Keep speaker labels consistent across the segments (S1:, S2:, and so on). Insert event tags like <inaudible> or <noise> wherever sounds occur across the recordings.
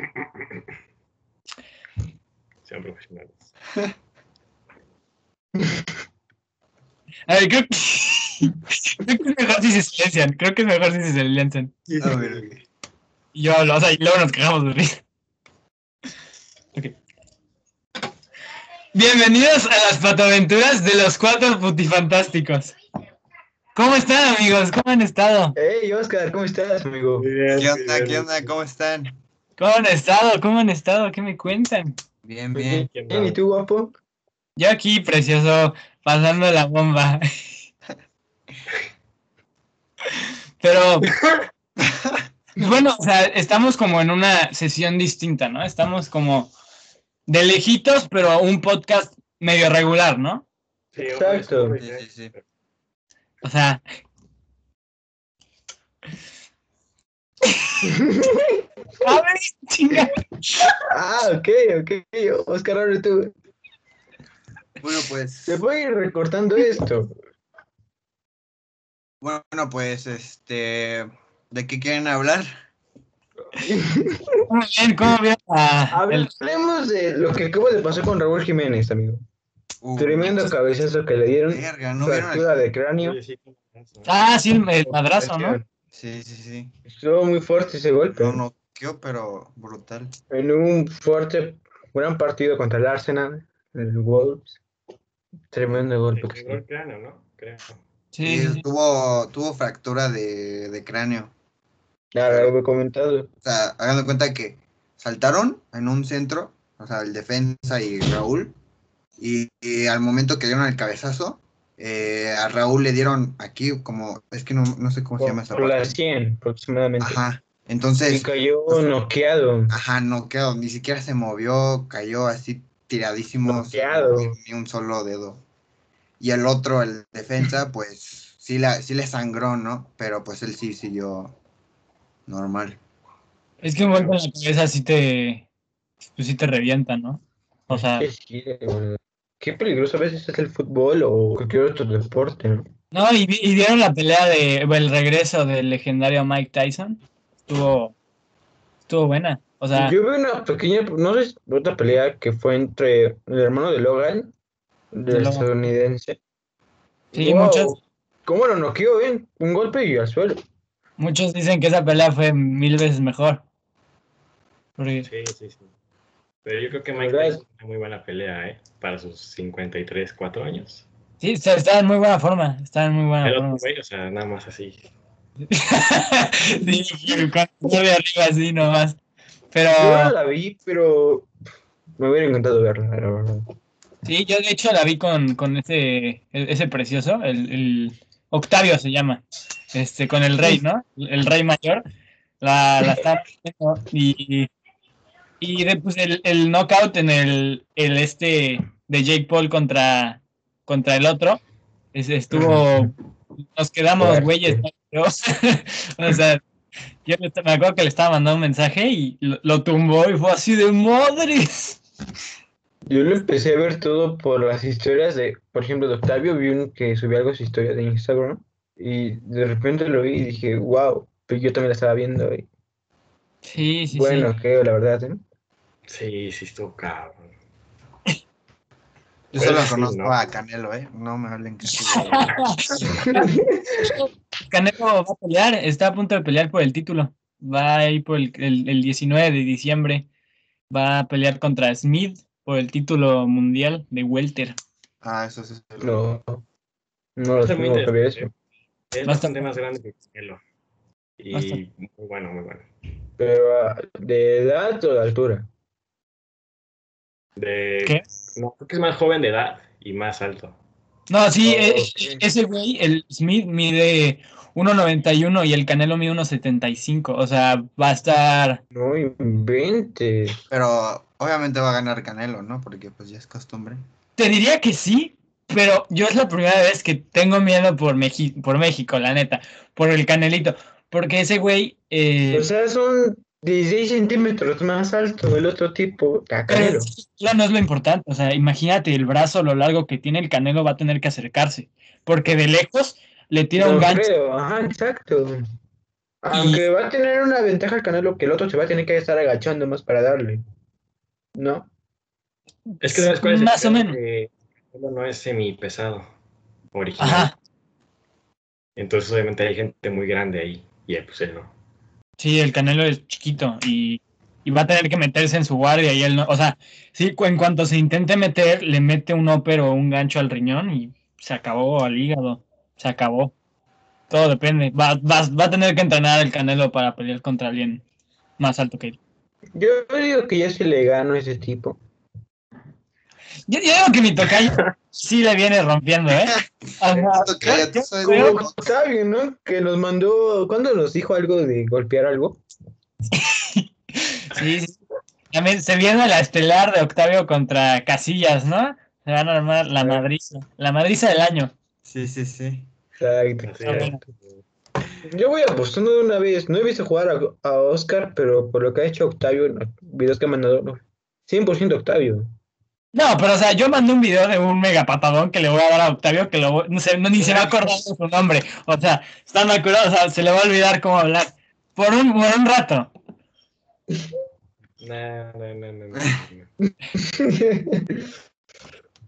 S1: <laughs> Sean profesionales. <laughs>
S2: A ver, creo que, <laughs> creo que es mejor si se silencian. Creo que es mejor si se silencian.
S3: A ver,
S2: Y yo hablo, o sea, y luego nos quejamos de risa. Ok. Bienvenidos a las patoaventuras de los cuatro putifantásticos. ¿Cómo están, amigos? ¿Cómo han estado?
S4: Hey, Oscar, ¿cómo estás, amigo?
S3: ¿Qué onda? ¿Qué onda? ¿Cómo están?
S2: ¿Cómo han estado? ¿Cómo han estado? ¿Qué me cuentan?
S3: Bien, bien.
S4: bien, ¿y tú, guapo?
S2: Yo aquí, precioso, pasando la bomba. Pero, <laughs> bueno, o sea, estamos como en una sesión distinta, ¿no? Estamos como de lejitos, pero un podcast medio regular, ¿no?
S1: Sí,
S4: Exacto.
S1: hombre,
S3: Sí, sí, sí.
S2: O sea, a ver, chinga.
S4: Ah, ok, ok. Oscar, ahora tú.
S3: Bueno, pues.
S4: Se puede ir recortando esto.
S3: Bueno, pues, este. ¿De qué quieren hablar?
S2: ¿Cómo bien? ¿Cómo bien? Ah, el-
S4: Hablemos de lo que acaba de pasar con Raúl Jiménez, amigo.
S3: Uh,
S4: Tremendo cabezazo que le dieron.
S3: Verga, ¿no?
S4: Fractura
S3: el-
S4: de cráneo.
S2: Ah, sí, el madrazo, ¿no?
S3: Sí, sí, sí.
S4: Estuvo muy fuerte ese golpe.
S3: No noqueó, pero brutal.
S4: En un fuerte, gran partido contra el Arsenal, el Wolves. Tremendo golpe.
S1: llegó el plano, ¿no? Creo.
S2: Sí,
S3: Y
S2: sí, sí.
S3: tuvo, tuvo fractura de, de cráneo.
S4: Claro, lo he comentado.
S3: O sea, hagan de cuenta que saltaron en un centro, o sea, el defensa y Raúl, y, y al momento que dieron el cabezazo, eh, a Raúl le dieron aquí como, es que no, no sé cómo se llama esa
S4: Por la
S3: parte.
S4: 100 aproximadamente.
S3: Ajá,
S4: Y
S3: entonces,
S4: cayó noqueado.
S3: ajá, no quedó, ni siquiera se movió, cayó así tiradísimo,
S4: Noqueado.
S3: ni un solo dedo. Y el otro, el defensa, <laughs> pues sí, la, sí le sangró, ¿no? Pero pues él sí siguió normal.
S2: Es que un golpe en la cabeza sí te, pues sí te revienta, ¿no? O sea,
S4: Qué peligroso a veces es el fútbol o cualquier otro deporte. ¿no?
S2: no, y, y vieron la pelea de, el regreso del legendario Mike Tyson. Estuvo, estuvo buena. O sea,
S4: Yo vi una pequeña, no sé, otra pelea que fue entre el hermano de Logan,
S2: De
S4: del
S2: Logan.
S4: estadounidense.
S2: sí,
S4: Wow,
S2: muchos,
S4: ¿Cómo lo noqueó, eh? Un golpe y al suelo.
S2: muchos dicen que esa pelea fue mil veces mejor. Porque-
S1: Sí, sí, sí. Pero yo creo que Mike. Tyson tiene muy buena pelea, ¿eh? Para sus 53, 4 años.
S2: sí, está, está en muy buena forma. Está en muy buena
S1: El
S2: forma.
S1: güey, o sea, nada más así. <laughs>
S2: sí, cuando sube arriba así nomás. Pero
S4: Yo la vi, pero me hubiera encantado verla, la verdad.
S2: sí, yo de hecho la vi con, con ese, ese precioso, el, el Octavio se llama, este, con el rey, ¿no? El rey mayor. La, la viendo y, y de, pues, el, el knockout en el, el este de Jake Paul contra, contra el otro. estuvo, nos quedamos güeyes. <laughs> o sea, yo me acuerdo que le estaba mandando un mensaje y lo, lo tumbó y fue así de madres.
S4: Yo lo empecé a ver todo por las historias de, por ejemplo, de Octavio, vi un que subió algo su historia de Instagram y de repente lo vi y dije, wow, pero yo también la estaba viendo y
S2: Sí, sí,
S4: bueno,
S2: sí.
S4: creo, la verdad, ¿eh?
S1: Sí, sí, estuvo cabrón.
S3: Yo
S1: Pues
S3: solo
S1: sí,
S3: conozco
S1: ¿no?
S3: a Canelo, ¿eh? No me hablen que sí. <laughs>
S2: Canelo va a pelear, está a punto de pelear por el título. Va a ir por el, el- el 19 de diciembre. Va a pelear contra Smith por el título mundial de Welter.
S3: Ah, eso sí.
S4: No, no lo
S1: Está muy
S4: tengo que ver
S1: interesante.
S4: eso.
S1: Es
S2: Bastante.
S1: bastante más grande que Canelo. Y
S2: Bastante.
S1: muy bueno, muy bueno.
S4: Pero ah, de edad o de altura.
S1: De...
S2: ¿Qué?
S1: No, creo que es más joven de edad y más alto.
S2: No, sí,
S4: Oh,
S2: eh,
S4: ok.
S2: ese güey, el Smith mide 1.91 y el Canelo mide 1.75. O sea, va a estar.
S4: No inventes.
S3: Pero obviamente va a ganar Canelo, ¿no? Porque pues ya es costumbre.
S2: Te diría que sí, pero yo es la primera vez que tengo miedo por, Meji- por México, la neta. Por el Canelito. Porque ese güey. eh,
S4: O sea, son 16 centímetros más alto el otro tipo,
S2: sí, claro, no es lo importante. O sea, imagínate el brazo, lo largo que tiene el Canelo, va a tener que acercarse. Porque de lejos le tira un
S4: No
S2: gancho.
S4: creo, ajá, exacto. Aunque va a tener una ventaja el Canelo que el otro se va a tener que estar agachando más para darle. ¿No?
S1: Es que sabes cuál es el
S2: Más o
S1: pedo?
S2: menos.
S1: Que Canelo no es semipesado original.
S2: Ajá.
S1: Entonces, obviamente, hay gente muy grande ahí. Y él, pues él no.
S2: Sí, el Canelo es chiquito y, y va a tener que meterse en su guardia y él no, o sea, sí, en cuanto se intente meter, le mete un upper o un gancho al riñón y se acabó al hígado, se acabó. Todo depende. Va, va, va a tener que entrenar el Canelo para pelear contra alguien más alto que él.
S4: Yo digo que ya se le gano ese tipo.
S2: Yo, yo digo que mi tocayo sí le viene rompiendo, ¿eh? O sea,
S3: Tocayo,
S2: yo-
S3: tú
S2: yo
S3: sabes
S2: creo-
S3: cómo-
S4: Octavio, ¿no? Que nos mandó. ¿Cuándo nos dijo algo de golpear algo?
S2: Sí, sí. También se viene la estelar de Octavio contra Casillas, ¿no? Se van a armar la madriza, la madriza del año.
S3: Sí, sí, sí.
S4: Exacto.
S2: Bueno.
S4: Yo voy apostando de una vez. No he visto jugar a, a Oscar, pero por lo que ha hecho Octavio en los videos que ha mandado, no, 100% Octavio.
S2: No, pero o sea, yo mandé un video de un mega patadón que le voy a dar a Octavio que lo, voy- no sé, no, ni se va a acordar de su nombre. O sea, está mal curado, o sea, se le va a olvidar cómo hablar. Por un, por un rato.
S1: No, no, no, no, no, no.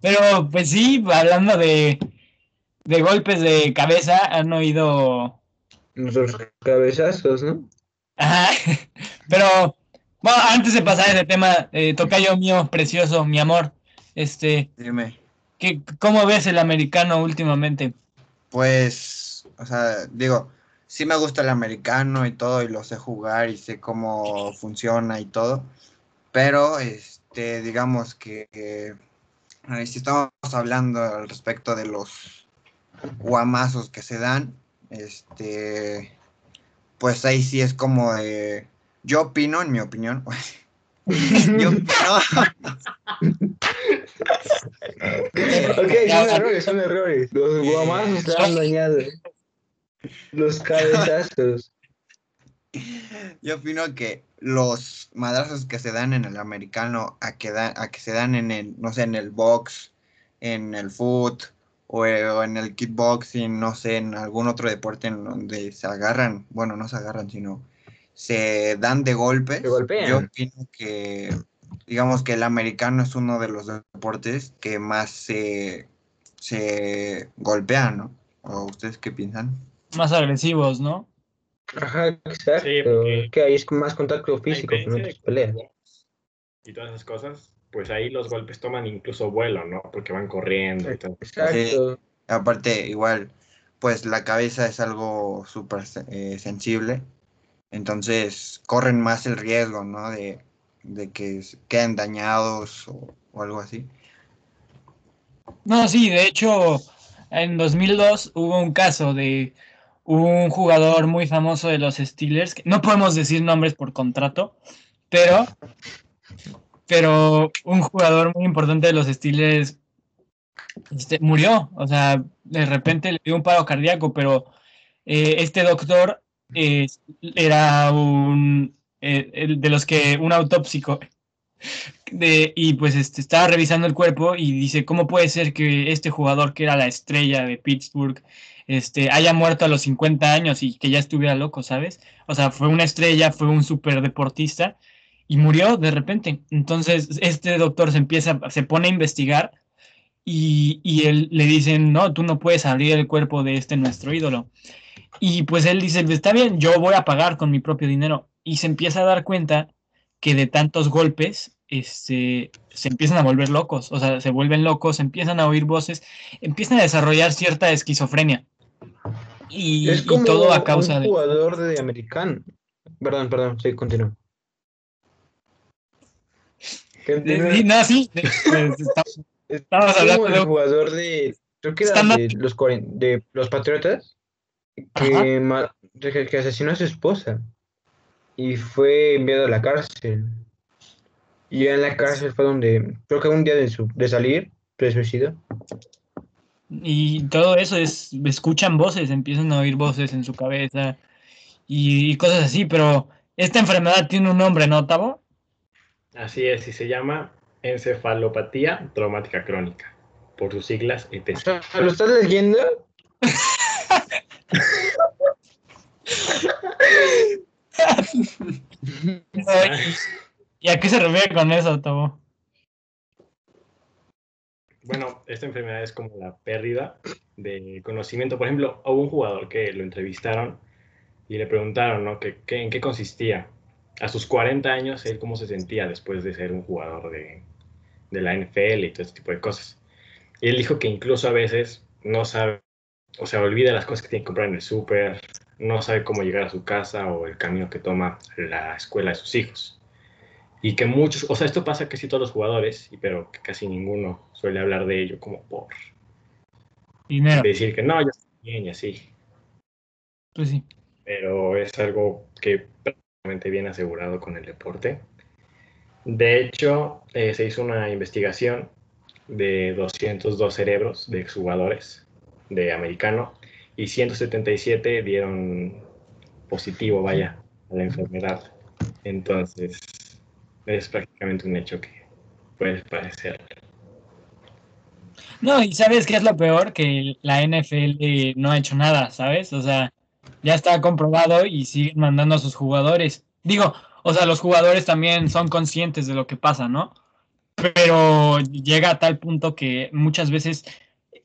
S2: Pero pues sí, hablando de, de golpes de cabeza, han oído
S4: Nuestros cabezazos, ¿no?
S2: Ajá. <laughs> Pero, bueno, antes de pasar a ese tema, eh, tocayo mío, precioso, mi amor, este,
S3: Dime.
S2: ¿qué, ¿cómo ves el americano últimamente?
S3: Pues, o sea, digo, sí me gusta el americano y todo, y lo sé jugar y sé cómo funciona y todo, pero, este, digamos que, que, ahí si estamos hablando al respecto de los guamazos que se dan, este, pues ahí sí es como de, yo opino, en mi opinión, <laughs> yo <laughs> opino,
S4: Ok, son errores, son errores. Los guamazos se han dañado. Los cabezazos.
S3: Yo opino que los madrazos que se dan en el americano a que, da- a que se dan en el, no sé, en el box, en el foot o, o en el kickboxing, no sé, en algún otro deporte en donde se agarran, bueno, no se agarran, sino se dan de golpes.
S4: Se golpean.
S3: Yo opino que, digamos que el americano es uno de los deportes que más se, se golpean, ¿no? ¿O ustedes qué piensan?
S2: Más agresivos, ¿no?
S4: Ajá, exacto.
S1: Sí, porque-
S4: que ahí es más contacto físico
S1: de
S4: peleas.
S1: box Y todas esas cosas, pues ahí los golpes toman incluso vuelo, ¿no? Porque van corriendo y todo.
S4: Exacto.
S3: Aparte, igual, pues la cabeza es algo súper eh, sensible, entonces corren más el riesgo, ¿no? De, que queden dañados o, algo así.
S2: No, sí, de hecho, en 2002 hubo un caso de un jugador muy famoso de los Steelers, no podemos decir nombres por contrato, pero, pero un jugador muy importante de los Steelers este, murió, o sea, de repente le dio un paro cardíaco, pero eh, este doctor eh, era un eh, de los que un autópsico y pues este, estaba revisando el cuerpo y dice, ¿cómo puede ser que este jugador que era la estrella de Pittsburgh este, haya muerto a los 50 años y que ya estuviera loco, ¿sabes? O sea, fue una estrella, fue un súper deportista y murió de repente. Entonces, este doctor se empieza, se pone a investigar y, y él le dicen, no, tú no puedes abrir el cuerpo de este nuestro ídolo. Y pues él dice, está bien, yo voy a pagar con mi propio dinero. Y se empieza a dar cuenta que de tantos golpes este, se empiezan a volver locos, o sea, se vuelven locos, empiezan a oír voces, empiezan a desarrollar cierta esquizofrenia. Y,
S4: es
S2: y
S4: como
S2: todo a causa
S4: un
S2: de...
S4: jugador de americano. Perdón, perdón, sí.
S2: Sí, no, sí, de- pues, <laughs> estamos-
S4: Es
S2: Estamos hablando de un-
S4: jugador de. Creo que era de los, de los Patriotas. Que, que que asesinó a su esposa. Y fue enviado a la cárcel. Y en la cárcel fue donde. Creo que un día de, su, de salir, se suicidó.
S2: y todo eso es, escuchan voces, empiezan a oír voces en su cabeza y, y cosas así, pero esta enfermedad tiene un nombre, ¿no, Tavo?
S1: Así es, y se llama encefalopatía traumática crónica, por sus siglas
S4: O
S1: ETC.
S4: sea, ¿Lo estás leyendo? <laughs>
S2: ¿Y a qué se refiere con eso, Tabo?
S1: Bueno, esta enfermedad es como la pérdida de conocimiento. Por ejemplo, hubo un jugador que lo entrevistaron y le preguntaron, ¿no? Que, que- ¿En qué consistía? A sus 40 años, él cómo se sentía después de ser un jugador de, de la NFL y todo este tipo de cosas. Y él dijo que incluso a veces no sabe, o sea, olvida las cosas que tiene que comprar en el súper, no sabe cómo llegar a su casa o el camino que toma la escuela de sus hijos. Y que muchos, o sea, esto pasa casi todos los jugadores, pero que casi ninguno suele hablar de ello como por
S2: Dinero.
S1: decir que no, yo estoy bien y así.
S2: Pues sí.
S1: Pero es algo que prácticamente viene asegurado con el deporte. De hecho, eh, se hizo una investigación de 202 cerebros de exjugadores de americano y 177 dieron positivo, vaya, a la enfermedad. Entonces, es prácticamente un hecho que puede parecer.
S2: No, y ¿sabes qué es lo peor? Que la NFL no ha hecho nada, ¿sabes? O sea, ya está comprobado y siguen mandando a sus jugadores. Digo, o sea, los jugadores también son conscientes de lo que pasa, ¿no? Pero llega a tal punto que muchas veces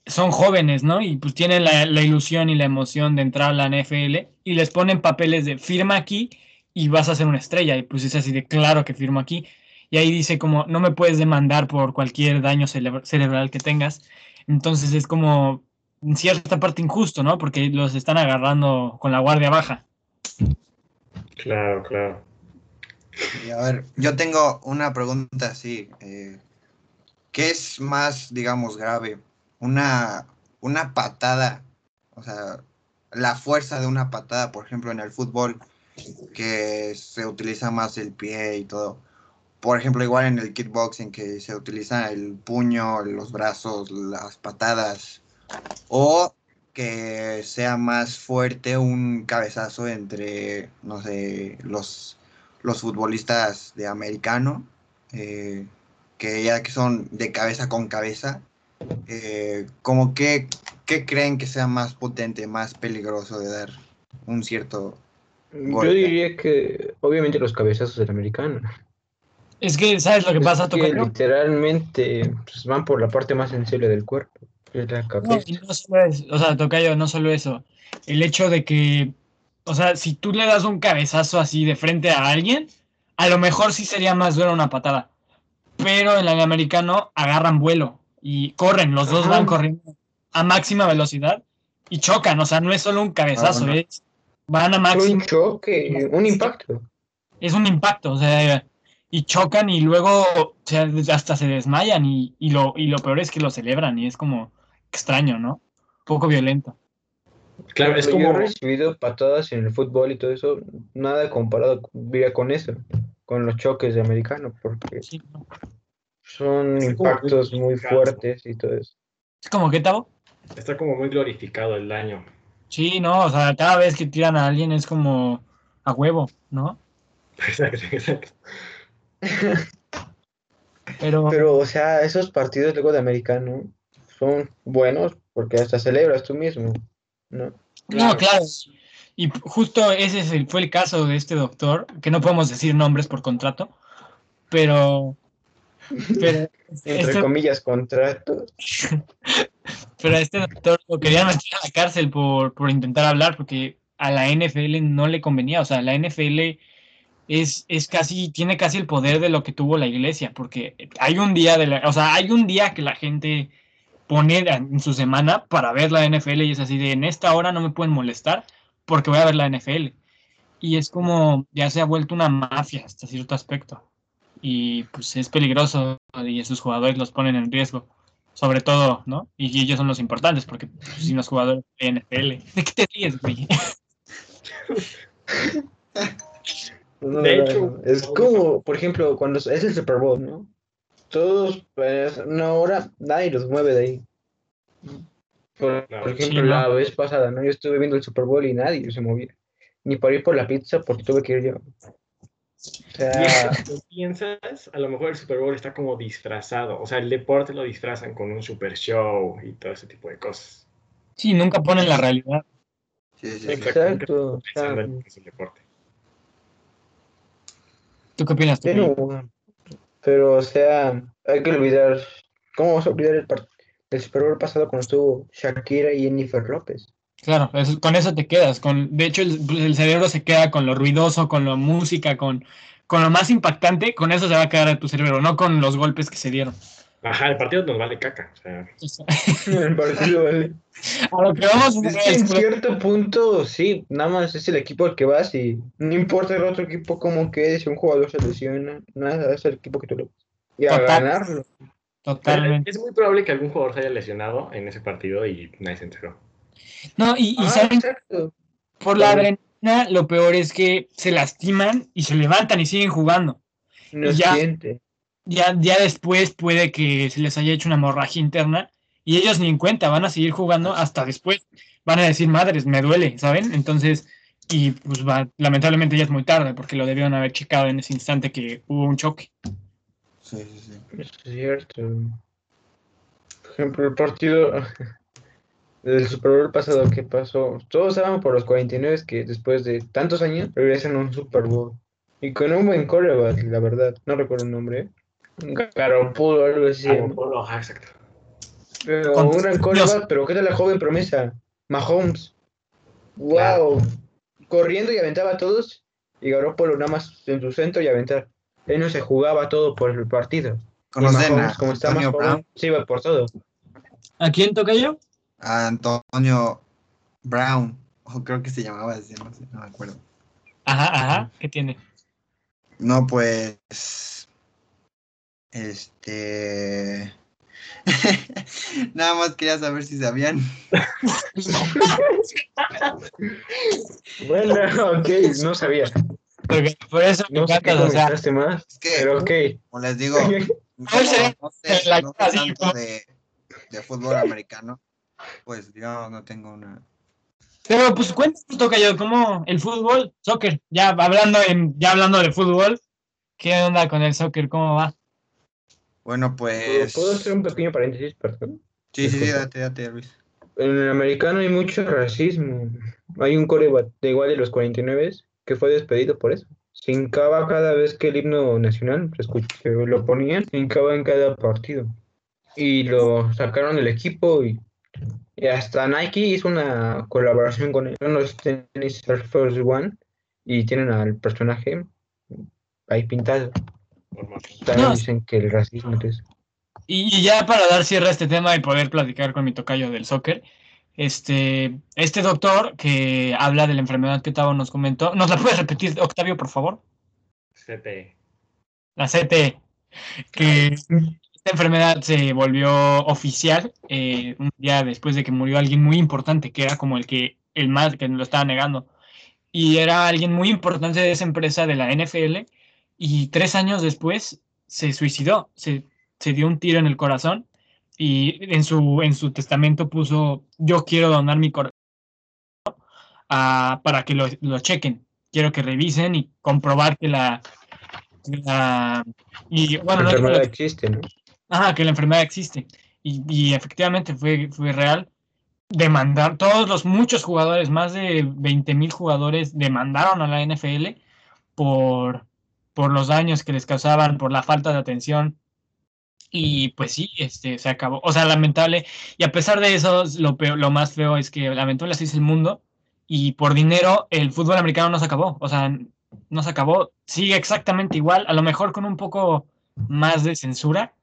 S2: son jóvenes, ¿no? Y pues tienen la, la ilusión y la emoción de entrar a la NFL y les ponen papeles de firma aquí y vas a ser una estrella. Y pues es así de claro que firmo aquí. Y ahí dice como no me puedes demandar por cualquier daño cere- cerebral que tengas. Entonces es como en cierta parte injusto, ¿no? Porque los están agarrando con la guardia baja.
S1: Claro, claro.
S3: Y a ver, yo tengo una pregunta así. eh, ¿Qué es más, digamos, grave? Una, una patada, o sea, la fuerza de una patada, por ejemplo, en el fútbol, que se utiliza más el pie y todo. Por ejemplo, igual en el kickboxing, que se utiliza el puño, los brazos, las patadas. O que sea más fuerte un cabezazo entre, no sé, los los futbolistas de americano, eh, que ya que son de cabeza con cabeza, eh, como que, ¿qué creen que sea más potente, más peligroso de dar un cierto...
S4: Yo diría que obviamente los cabezazos del americano.
S2: Es que, ¿sabes lo que
S4: Es
S2: pasa,
S4: que
S2: Tocayo?
S4: literalmente pues, van por la parte más sensible del cuerpo, es la
S2: No,
S4: cabeza.
S2: y no solo es, o sea, Tocayo, no solo eso. El hecho de que, o sea, si tú le das un cabezazo así de frente a alguien, a lo mejor sí sería más dura una patada. Pero en el americano agarran vuelo y corren, los dos
S4: Ajá.
S2: van corriendo a máxima velocidad y chocan. O sea, no es solo un cabezazo,
S3: Ah,
S2: es, van a
S4: un
S2: máximo.
S4: choque, un impacto.
S2: es un impacto, o sea, y chocan y luego o sea, hasta se desmayan y, y lo, y lo peor es que lo celebran y es como extraño, ¿no? poco violento.
S1: Claro, es
S4: Cuando Yo
S1: como...
S4: he recibido patadas en el fútbol y todo eso, nada comparado con eso, con los choques de americano, porque
S2: Sí, ¿no?
S4: Son impactos
S1: muy
S4: fuertes y todo eso.
S2: Es como que Tavo.
S1: Está como muy glorificado el daño.
S2: Sí, no, o sea, cada vez que tiran a alguien es como a huevo, ¿no? <laughs>
S1: Exacto, exacto. <laughs>
S2: Pero,
S4: Pero, o sea, esos partidos luego de americano son buenos porque hasta celebras tú mismo, ¿no?
S2: no, claro. Y justo ese fue el caso de este doctor, que no podemos decir nombres por contrato, pero, pero,
S4: Entre
S2: este,
S4: comillas, contratos. <laughs>
S2: pero a este doctor lo querían meter a la cárcel por, por intentar hablar, porque a la NFL no le convenía, o sea, la NFL es, es casi, tiene casi el poder de lo que tuvo la iglesia, porque hay un día de la, o sea, hay un día que la gente pone en su semana para ver la NFL y es así de en esta hora no me pueden molestar porque voy a ver la NFL. Y es como ya se ha vuelto una mafia hasta cierto aspecto. Y pues es peligroso y esos jugadores los ponen en riesgo. Sobre todo, ¿no? Y ellos son los importantes porque pues, sin los jugadores de NFL. ¿De qué te ríes, güey?
S4: No,
S1: De
S4: no,
S1: hecho,
S4: no. es como, por ejemplo, cuando es el Super Bowl, ¿no? Todos, pues, una hora, nadie los mueve de ahí. Por, ejemplo,
S2: Sí, ¿no?
S4: la vez pasada, ¿no? Yo estuve viendo el Super Bowl y nadie se movía. Ni para ir por la pizza porque tuve que ir yo. O sea, <laughs>
S1: si piensas, a lo mejor el Super Bowl está como disfrazado. O sea, el deporte lo disfrazan con un super show y todo ese tipo de cosas.
S2: Sí, nunca ponen la realidad.
S3: Sí, sí, sí.
S1: Exacto.
S4: Exacto.
S1: Es el deporte.
S2: ¿Tú qué opinas? Tocayo?
S4: no, pero, o sea, hay que olvidar. ¿Cómo vamos a olvidar el, el Super Bowl pasado cuando estuvo Shakira y Jennifer López?
S2: Claro, eso- con eso te quedas. Con, de hecho, el, pues, el cerebro se queda con lo ruidoso, con la música, con, con lo más impactante. Con eso se va a quedar a tu cerebro, no con los golpes que se dieron.
S1: Ajá, el partido nos vale caca. O sea, <laughs>
S4: El partido, vale. <laughs>
S2: A lo que vamos
S4: Es que en cierto punto, sí, nada más es el equipo al que vas y no importa el otro equipo cómo quede, si un jugador se lesiona, nada, es el equipo que tú le vas. Y a
S2: Total.
S4: ganarlo.
S2: totalmente.
S1: es muy probable que algún jugador se haya lesionado en ese partido y nadie se enteró.
S2: No, y, y
S4: Ah,
S2: saben,
S4: exacto.
S2: por la adrenalina, lo peor es que se lastiman y se levantan y siguen jugando.
S4: No
S2: Ya.
S4: siente.
S2: Ya, ya después puede que se les haya hecho una hemorragia interna y ellos ni en cuenta, van a seguir jugando hasta después. Van a decir, madres, me duele, ¿saben? Entonces, y pues va, lamentablemente ya es muy tarde porque lo debieron haber checado en ese instante que hubo un choque.
S3: Sí, sí, sí.
S4: Es cierto. Por ejemplo, el partido del Super Bowl pasado que pasó, todos sabemos por los 49 que después de tantos años regresan a un Super Bowl. Y con un buen coreback, la verdad. No recuerdo el nombre. Garoppolo, algo así.
S1: ajá, exacto.
S4: Pero
S2: Con-
S4: un gran coreback, pero ¿qué tal la joven promesa? Mahomes. ¡Wow! Corriendo y aventaba a todos. Y Garoppolo nada más en su centro y aventar. Él no se jugaba todo por el partido.
S3: ¿Conocen a
S4: Mahomes, como está más joven,
S3: Brown?
S4: se iba por todo.
S2: ¿A quién toca yo?
S3: A Antonio Brown. O creo que se llamaba así, no sé, no me acuerdo.
S2: Ajá, ajá, ¿qué tiene?
S3: No, pues. Este. <laughs> Nada más quería saber si sabían. <laughs>
S4: Bueno, ok, no sabía.
S2: Porque por eso me
S4: No sé qué
S2: o sea,
S4: más,
S3: Es que,
S4: pero ok.
S3: como les digo, <laughs> no,
S2: sé,
S3: no sé,
S2: la
S3: no sé tanto de, de fútbol americano. Pues yo no tengo una.
S2: Pero pues cuéntanos, toca yo, ¿cómo el fútbol, soccer, ya hablando en, ya hablando de fútbol, ¿qué onda con el soccer? ¿Cómo va?
S3: Bueno, pues.
S4: ¿Puedo hacer un pequeño paréntesis, perdón?
S3: Sí, sí, sí,
S4: Disculpa.
S3: date, date, Luis.
S4: En el americano hay mucho racismo. Hay un coreback de igual de los 49 que fue despedido por eso. Se hincaba cada vez que el himno nacional lo ponían, se hincaba en cada partido. Y lo sacaron del equipo y, y hasta Nike hizo una colaboración con los tenis Air Force One y tienen al personaje ahí pintado. También
S2: No.
S4: dicen que el racismo es...
S2: Y, y ya para dar cierre a este tema y poder platicar con mi tocayo del soccer, este, este doctor que habla de la enfermedad que Tavo nos comentó, ¿nos la puedes repetir, Octavio, por favor?
S1: CT.
S2: La CT, que esta enfermedad se volvió oficial eh, un día después de que murió alguien muy importante, que era como el que, el más que lo estaba negando. Y era alguien muy importante de esa empresa de la NFL, y tres años después se suicidó, se, se dio un tiro en el corazón, y en su, en su testamento puso, yo quiero donar mi corazón a- para que lo, lo chequen, quiero que revisen y comprobar que la... la- y bueno, no-
S4: existe, ¿no?
S2: Ajá, que la enfermedad existe. Y, efectivamente fue, fue real. Demandar, todos los muchos jugadores, más de 20 mil jugadores, demandaron a la NFL por, por los daños que les causaban, por la falta de atención. Y pues sí, este, se acabó. O sea, lamentable. Y a pesar de eso, lo, peor- lo más feo es que lamentable así es el mundo. Y por dinero, el fútbol americano no se acabó. O sea, no se acabó. Sigue exactamente igual, a lo mejor con un poco más de censura,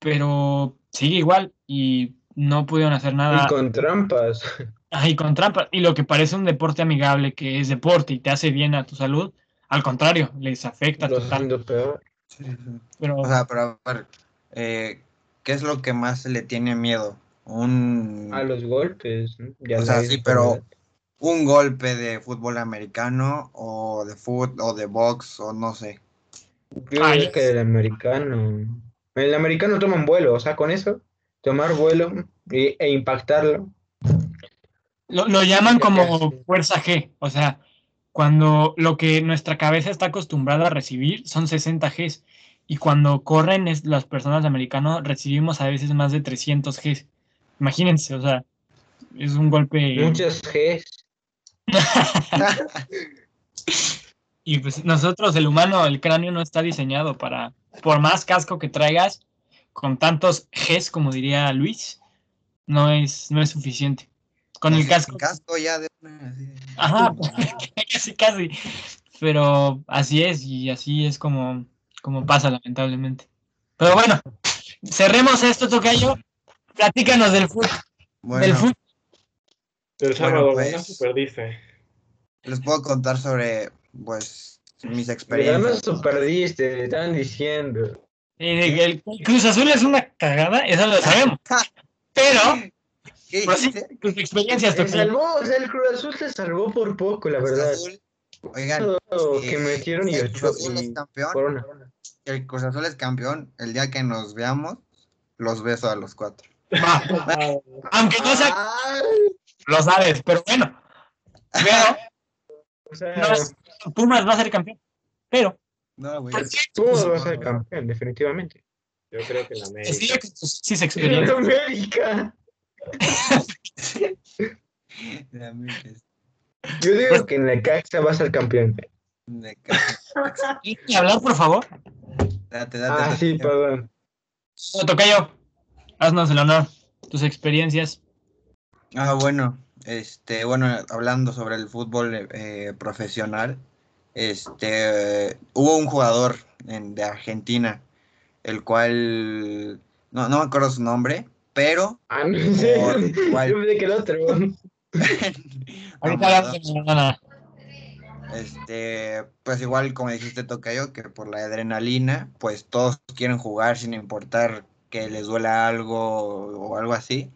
S2: pero sigue igual y no pudieron hacer nada.
S4: Y con trampas.
S2: Ay, con trampa. Y lo que parece un deporte amigable, que es deporte y te hace bien a tu salud, al contrario, les afecta
S4: Lo
S2: total.
S4: peor.
S3: Sí, sí.
S2: Pero
S3: O sea, pero a ver, eh, ¿qué es lo que más se le tiene miedo? Un,
S4: A los golpes. ¿no? Ya
S3: O sea, sí, pero- un golpe de fútbol americano o de fútbol o de box o no sé.
S4: Yo
S2: Ah, ya
S4: que el americano. El americano toma un vuelo, o sea, con eso, tomar vuelo e impactarlo.
S2: lo, lo llaman como fuerza G, o sea, cuando lo que nuestra cabeza está acostumbrada a recibir son 60 Gs y cuando corren es, las personas americanas recibimos a veces más de 300 Gs. Imagínense, o sea, es un golpe.
S4: Muchas Gs. <laughs> <laughs>
S2: Y pues nosotros, el humano, el cráneo no está diseñado para, por más casco que traigas, con tantos Gs, como diría Luis, no es, no es suficiente. Con el casco.
S3: casco ya de una, así.
S2: Ajá, <laughs> casi, casi. Pero así es, y así es como, como pasa, lamentablemente. Pero bueno, cerremos esto, Tocayo. Platícanos del fútbol.
S3: Bueno,
S2: Del fútbol.
S1: El
S3: Bueno,
S1: sábado,
S3: pues-
S1: una super dice.
S3: les puedo contar sobre, pues, mis
S4: Ya
S3: experiencias.
S4: nos perdiste, estaban diciendo.
S2: Y de que el Cruz Azul es una cagada, eso lo sabemos. <laughs> Pero
S3: ¿Qué
S2: Pero sí.
S3: dijiste?
S2: tus experiencias,
S4: Se
S2: Tocayo.
S4: salvó, o sea, el Cruz Azul se salvó por poco, la
S3: Cruz
S4: verdad.
S3: Azul, Oigan,
S4: Todo
S3: eh,
S4: que metieron y
S3: el Cruz Azul es campeón.
S4: Corona.
S3: El Cruz Azul es campeón. El día que nos veamos, los beso a los cuatro.
S2: Aunque no sea,
S4: Ay,
S2: lo sabes, pero bueno. Pero
S4: o sea,
S2: no es- Pumas va a ser campeón. Pero,
S3: No, güey.
S2: ¿por qué?
S4: tú vas a ser campeón, definitivamente.
S1: yo creo que la
S2: Sí,
S1: América.
S2: que sí se
S4: En
S2: experiencia.
S4: América. <laughs> Yo digo que en la Caxa va a ser campeón.
S2: ¿Y <laughs> hablar, por favor?
S3: Date, date,
S4: Ah,
S3: date.
S4: sí, perdón.
S2: Tocayo, haznos el honor. Tus experiencias.
S3: Ah, bueno, este, bueno, hablando sobre el fútbol eh, profesional, este, hubo un jugador en- de Argentina, el cual, no, no me acuerdo su nombre, pero,
S4: Ah, no sé.
S3: ¿cuál?
S4: Yo que el otro. <laughs>
S3: no,
S2: Ahorita
S3: este, pues igual como dijiste Tocayo, que por la adrenalina, pues todos quieren jugar sin importar que les duela algo o algo así.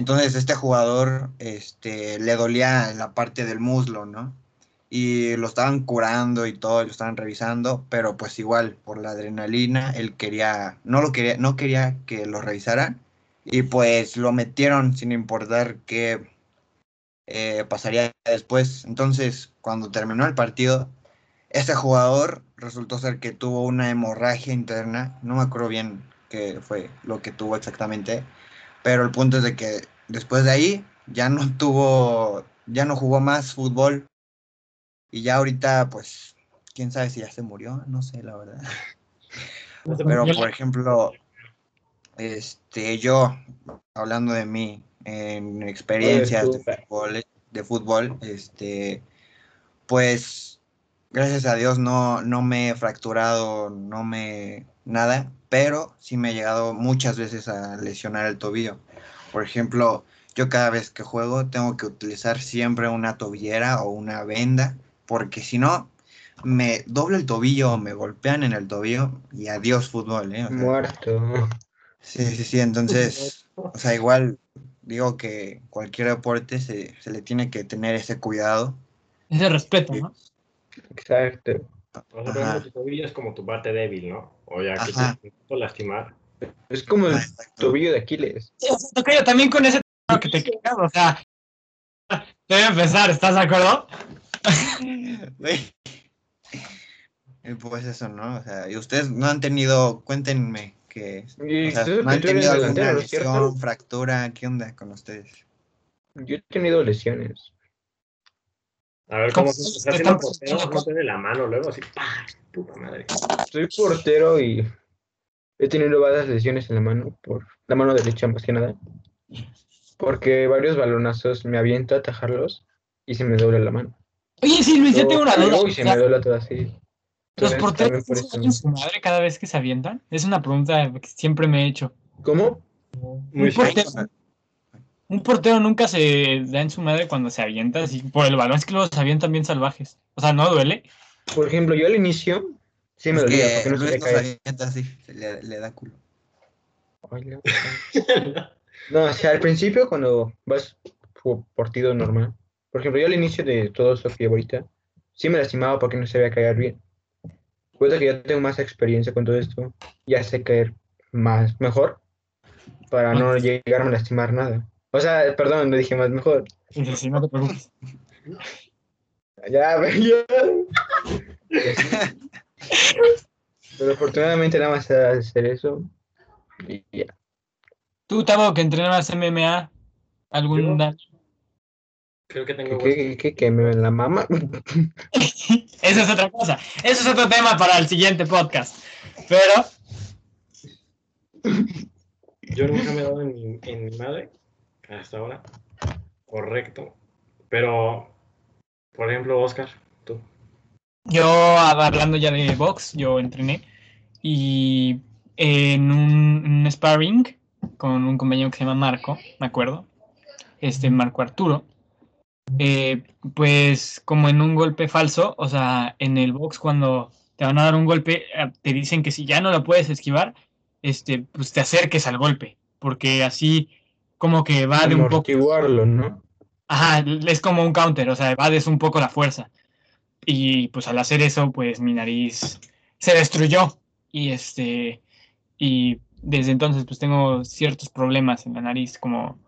S3: Entonces este jugador, este, le dolía la parte del muslo, ¿no? Y lo estaban curando y todo, lo estaban revisando, pero pues igual por la adrenalina, él quería, no lo quería, no quería que lo revisaran y pues lo metieron sin importar qué eh, pasaría después. Entonces, cuando terminó el partido, ese jugador resultó ser que tuvo una hemorragia interna, no me acuerdo bien qué fue lo que tuvo exactamente, pero el punto es de que después de ahí ya no <laughs> tuvo, ya no jugó más fútbol. Y ya ahorita pues quién sabe si ya se murió, no sé la verdad. <laughs> Pero por ejemplo, este yo hablando de mí en experiencias de fútbol, de fútbol, este pues gracias a Dios no, no me he fracturado, no me nada, pero sí me he llegado muchas veces a lesionar el tobillo. Por ejemplo, yo cada vez que juego tengo que utilizar siempre una tobillera o una venda, porque si no, me dobla el tobillo o me golpean en el tobillo y adiós fútbol, ¿eh? O sea,
S4: Muerto.
S3: sí, sí, sí, entonces, o sea, igual digo que cualquier deporte se, se le tiene que tener ese cuidado.
S2: Ese respeto, ¿no?
S4: Exacto.
S1: Tu tobillo es como tu parte débil, ¿no? O ya que
S3: Ajá.
S1: te puedo lastimar.
S4: Es como el
S3: Ah, exacto.
S4: tobillo de Aquiles.
S2: Sí, o sea, Tocayo, también con ese que te quedas, o sea, debe empezar, ¿estás de acuerdo?
S3: Y <laughs> Pues eso, ¿no? O sea, y ustedes no han tenido, cuéntenme que o sea, no han tenido alguna lesión, fractura, ¿qué onda con ustedes?
S4: Yo he tenido lesiones.
S1: A ver cómo
S2: ¿Cómo
S1: se está haciendo portero, no tiene la mano luego así, ¡pah! Puta madre.
S4: Soy portero y he tenido varias lesiones en la mano, por la mano derecha más que nada. Porque varios balonazos me aviento a atajarlos y se me dobla la mano.
S2: Oye, sí, Luis, yo tengo una duda.
S4: Uy, se me dobla todo así.
S2: ¿Los porteros
S4: por eso-
S2: su madre cada vez que se avientan? Es una pregunta que siempre me he hecho.
S4: ¿Cómo?
S1: Muy
S2: Un portero, un portero nunca se da en su madre cuando se avienta así por el balón. Es que luego se avientan bien salvajes. O sea, ¿no duele?
S4: Por ejemplo, yo al inicio sí me dolía
S3: que
S4: porque no
S3: Luis
S4: sabía
S3: no
S4: caer.
S3: se avienta así, se le, le da culo.
S4: No. <laughs> No, o sea, al principio cuando vas por partido normal, por ejemplo, yo al inicio de todo esto que ahorita, sí me lastimaba porque no sabía caer bien. Cuenta que ya tengo más experiencia con todo esto, ya sé caer más, mejor, para no llegarme a lastimar nada. O sea, perdón, no dije más mejor.
S2: Sí, sí, sí, no te preocupes.
S4: Ya, <laughs> ya. Pero afortunadamente nada más hacer eso. Y ya.
S2: Tú, Tavo, que entrenabas MMA, ¿algún
S1: Yo-
S2: daño?
S1: Creo que tengo
S4: ¿Qué, qué, qué, me la mama? <laughs>
S2: Eso es otra cosa. Eso es otro tema para el siguiente podcast. Pero
S1: Yo nunca me he dado en mi, en mi madre hasta ahora. Correcto. Pero, por ejemplo, Oscar, tú.
S2: yo, hablando ya de box, yo entrené y en un, sparring con un compañero que se llama Marco, me acuerdo, este Marco Arturo, eh, pues como en un golpe falso, o sea, en el box cuando te van a dar un golpe, eh, te dicen que si ya no lo puedes esquivar, este, pues te acerques al golpe, porque así como que va de un poco...
S4: ¿no?
S2: Ajá, es como un counter, o sea, evades un poco la fuerza. Y pues al hacer eso, pues mi nariz se destruyó. Y este, y desde entonces pues tengo ciertos problemas en la nariz, como,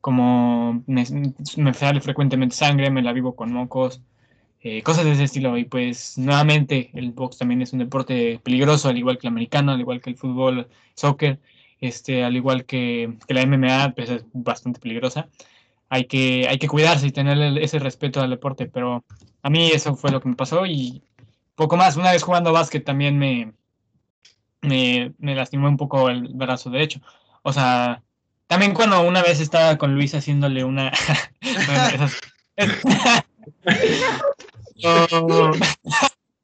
S2: como me, me sale frecuentemente sangre, me la vivo con mocos, eh, cosas de ese estilo. Y pues nuevamente el box también es un deporte peligroso, al igual que el americano, al igual que el fútbol, soccer, este, al igual que, que la MMA, pues es bastante peligrosa hay que, hay que cuidarse y tener ese respeto al deporte, pero a mí eso fue lo que me pasó y poco más. Una vez jugando básquet también me, me, me lastimó un poco el brazo derecho. O sea, también cuando una vez estaba con Luis haciéndole una... <laughs> Oh, <laughs>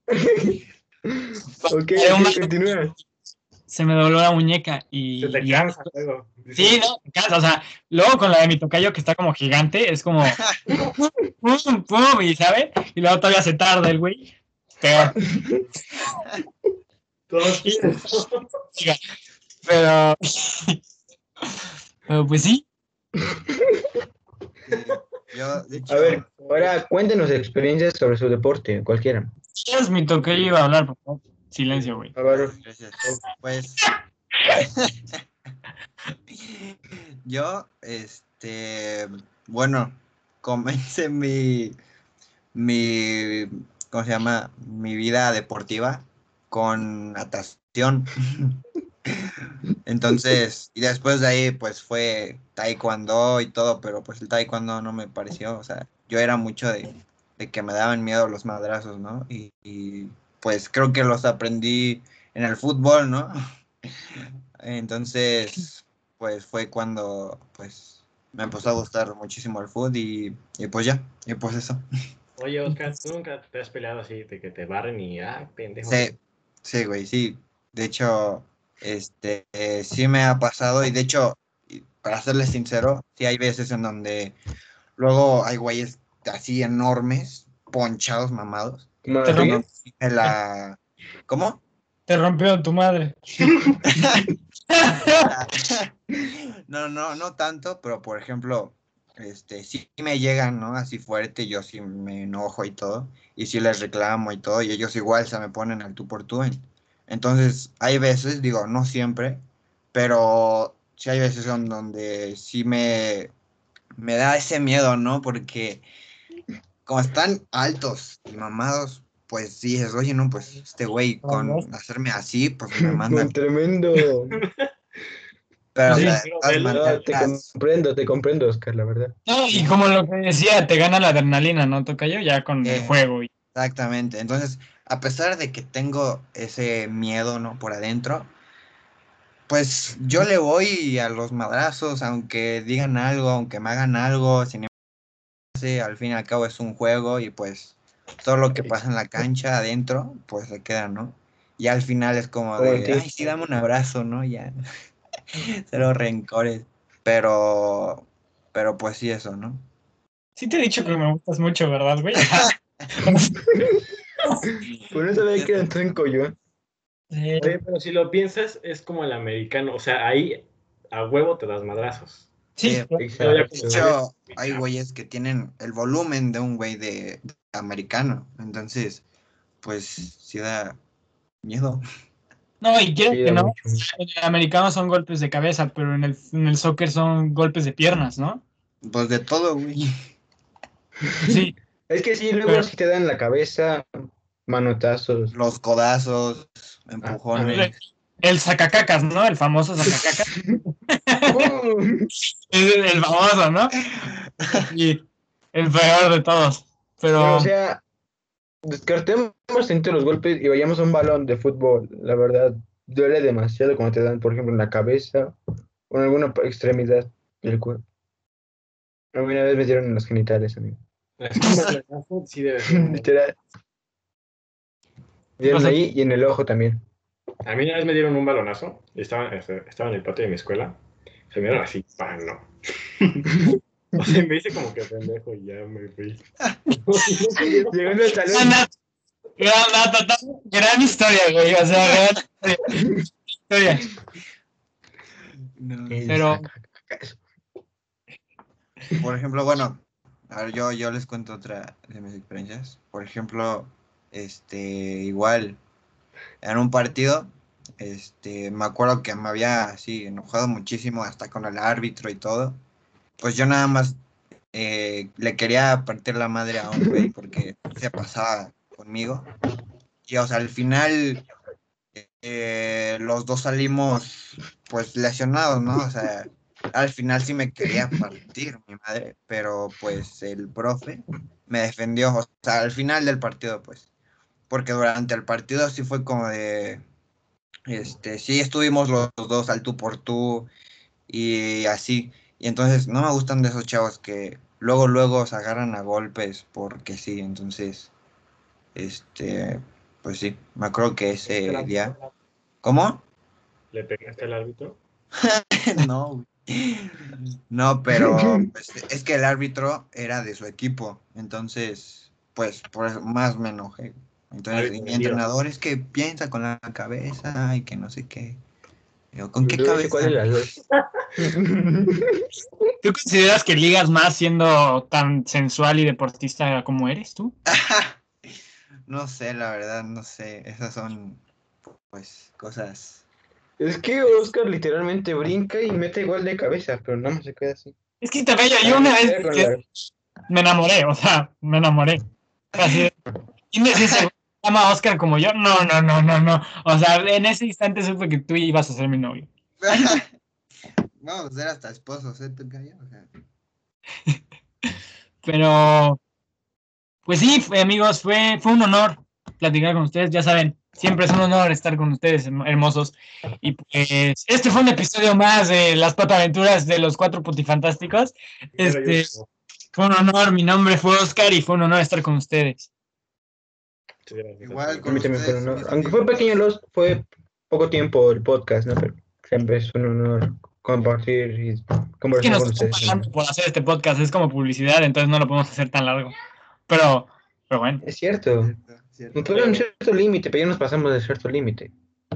S2: <laughs>
S4: ok,
S2: un-
S4: continúa.
S2: Se me dobló la muñeca y...
S1: Se te cansa luego.
S2: Sí, no, me cansa, o sea, luego con la de mi tocayo que está como gigante, es como pum, pum, y sabe, y luego todavía se tarda el güey. Peor.
S1: Todos <laughs>
S2: Pero, pero pues sí,
S3: Yo, de hecho,
S4: A ver, ahora cuéntenos experiencias sobre su deporte, cualquiera.
S2: es mi tocayo iba a hablar, por favor. Silencio, güey.
S4: A ver,
S3: Gracias. Pues <laughs> yo, este, bueno, comencé mi, mi, ¿cómo se llama? Mi vida deportiva con natación. Entonces, y después de ahí, pues fue taekwondo y todo, pero pues el taekwondo no me pareció, o sea, yo era mucho de, de que me daban miedo los madrazos, ¿no? Y, y, pues creo que los aprendí en el fútbol, ¿no? Entonces, pues fue cuando, pues, me empezó a gustar muchísimo el fútbol y, y pues ya, y pues eso.
S1: Oye, Oscar, <laughs> ¿tú nunca te has peleado así de que te barren y, ah, pendejo?
S3: Sí, sí, güey, sí. De hecho, este, eh, sí me ha pasado y de hecho, para serles sincero, sí hay veces en donde luego hay güeyes así enormes, ponchados, mamados.
S4: ¿Cómo
S2: Te
S3: en la... ¿Cómo?
S2: Te rompió tu madre. <laughs>
S3: No, no, no tanto, pero por ejemplo, este, sí me llegan, ¿no? Así fuerte, yo sí me enojo y todo, y sí les reclamo y todo, y ellos igual se me ponen al tú por tú. en- Entonces, hay veces, digo, no siempre, pero sí hay veces en donde sí me, me da ese miedo, ¿no? Porque como están altos y mamados, pues sí dices, oye, no, pues este güey con hacerme así, pues me <laughs> manda.
S4: Tremendo. <laughs>
S3: Pero,
S2: Sí,
S3: o sea, de
S1: pero
S3: todas
S1: el-
S4: No, te comprendo, te comprendo, Oscar, la verdad.
S2: No, y como lo que decía, te gana la adrenalina, ¿no, tocayo? Ya con el
S3: Eh.
S2: juego. Y...
S3: Exactamente. Entonces, a pesar de que tengo ese miedo, ¿no? Por adentro, pues yo le voy a los madrazos, aunque digan algo, aunque me hagan algo, sin embargo, al fin y al cabo es un juego y pues todo lo que pasa en la cancha adentro, pues se queda, ¿no? Y al final es como de, ay, sí, dame un abrazo, ¿no? Ya, <laughs> cero rencores. Pero, pero pues sí, eso, ¿no?
S2: Sí te he dicho que me gustas mucho, ¿verdad, güey? <laughs>
S4: Por eso sabía que era.
S2: Sí.
S1: Oye, pero si lo piensas, es como el americano. O sea, ahí a huevo te das madrazos.
S2: Sí,
S3: Eh. De hecho, hay güeyes que tienen el volumen de un güey de, de americano. Entonces, pues sí da miedo.
S2: No, y quiero
S4: Sí,
S2: que no.
S4: mucho.
S2: En el americano son golpes de cabeza, pero en el, en el soccer son golpes de piernas, ¿no?
S3: Pues de todo, güey.
S2: Sí. <laughs>
S4: Es que sí, luego
S2: Pero-
S4: sí te dan la cabeza, manotazos.
S3: Los codazos, empujones.
S2: El sacacacas, ¿no? El famoso sacacacas. <laughs> <laughs> Es el, el famoso, ¿no? Y el peor de todos. Pero,
S4: Pero, o sea, descartemos entre los golpes y vayamos a un balón de fútbol. La verdad, duele demasiado cuando te dan, por ejemplo, en la cabeza o en alguna extremidad del cuerpo. Alguna vez me dieron en los genitales, amigo. <laughs>
S1: Sí debe ser.
S4: Literal. Me dieron ahí y en el ojo también.
S1: A mí una vez me dieron un balonazo. Estaba, estaba en el patio de mi escuela. Se me dieron así, ¡pam! No. <laughs> o sea, me hice como que pendejo y ya me fui. <laughs>
S4: Llegando al salón.
S2: gran, gran historia, güey. O sea, gran historia.
S3: No.
S2: Pero-
S3: Por ejemplo, bueno, a ver, yo, yo les cuento otra de mis experiencias. Por ejemplo, este, igual, en un partido, este, me acuerdo que me había así enojado muchísimo hasta con el árbitro y todo. Pues yo nada más eh, le quería partir la madre a un güey porque se pasaba conmigo. Y o sea, al final eh, los dos salimos pues lesionados, ¿no? O sea, al final sí me quería partir mi madre, pero pues el profe me defendió, o sea, al final del partido, pues, porque durante el partido sí fue como de, este, sí estuvimos los dos al tú por tú y así, y entonces no me gustan de esos chavos que luego, luego se agarran a golpes porque sí, entonces, este, pues sí, me acuerdo que ese día, ¿cómo?
S1: ¿Le pegaste al árbitro? <laughs>
S3: No. No, pero <laughs> pues, es que el árbitro era de su equipo, entonces, pues, por eso más me enojé. Entonces, y mi entrenador es que piensa con la cabeza y que no sé qué. ¿con qué
S4: no
S3: cabeza?
S4: cuál dos. <laughs>
S2: ¿Tú consideras que ligas más siendo tan sensual y deportista como eres tú? <laughs>
S3: No sé, la verdad, no sé. Esas son, pues, cosas.
S4: Es que Oscar literalmente brinca y mete igual de cabeza, pero nada más se queda así.
S2: Es que te veo, yo una vez que me enamoré, o sea, me enamoré. Así de, ¿quién es <laughs> llama Oscar como yo? No, no, no, no, no. O sea, en ese instante supe que tú ibas a ser mi novio.
S3: Vamos a ser hasta esposos, ¿eh? ¿Tú callas? O sea, <laughs>
S2: Pero, pues sí, amigos, fue, fue un honor platicar con ustedes. Ya saben, siempre es un honor estar con ustedes, herm- hermosos. Y pues, este fue un episodio más de las pataventuras de los cuatro putifantásticos. Este, fue un honor, mi nombre fue Oscar y fue un honor estar con ustedes.
S3: Igual
S4: A mí también fue un honor. Aunque fue pequeño, los, fue poco tiempo el podcast, ¿no? Pero siempre es un honor compartir y
S2: Es que
S4: conversar
S2: nos
S4: con ustedes.
S2: por hacer este podcast, es como publicidad, entonces no lo podemos hacer tan largo. Pero, pero bueno.
S4: Es cierto.
S3: Cierto, cierto.
S4: Nos pusieron un cierto límite, pero ya nos pasamos de cierto límite.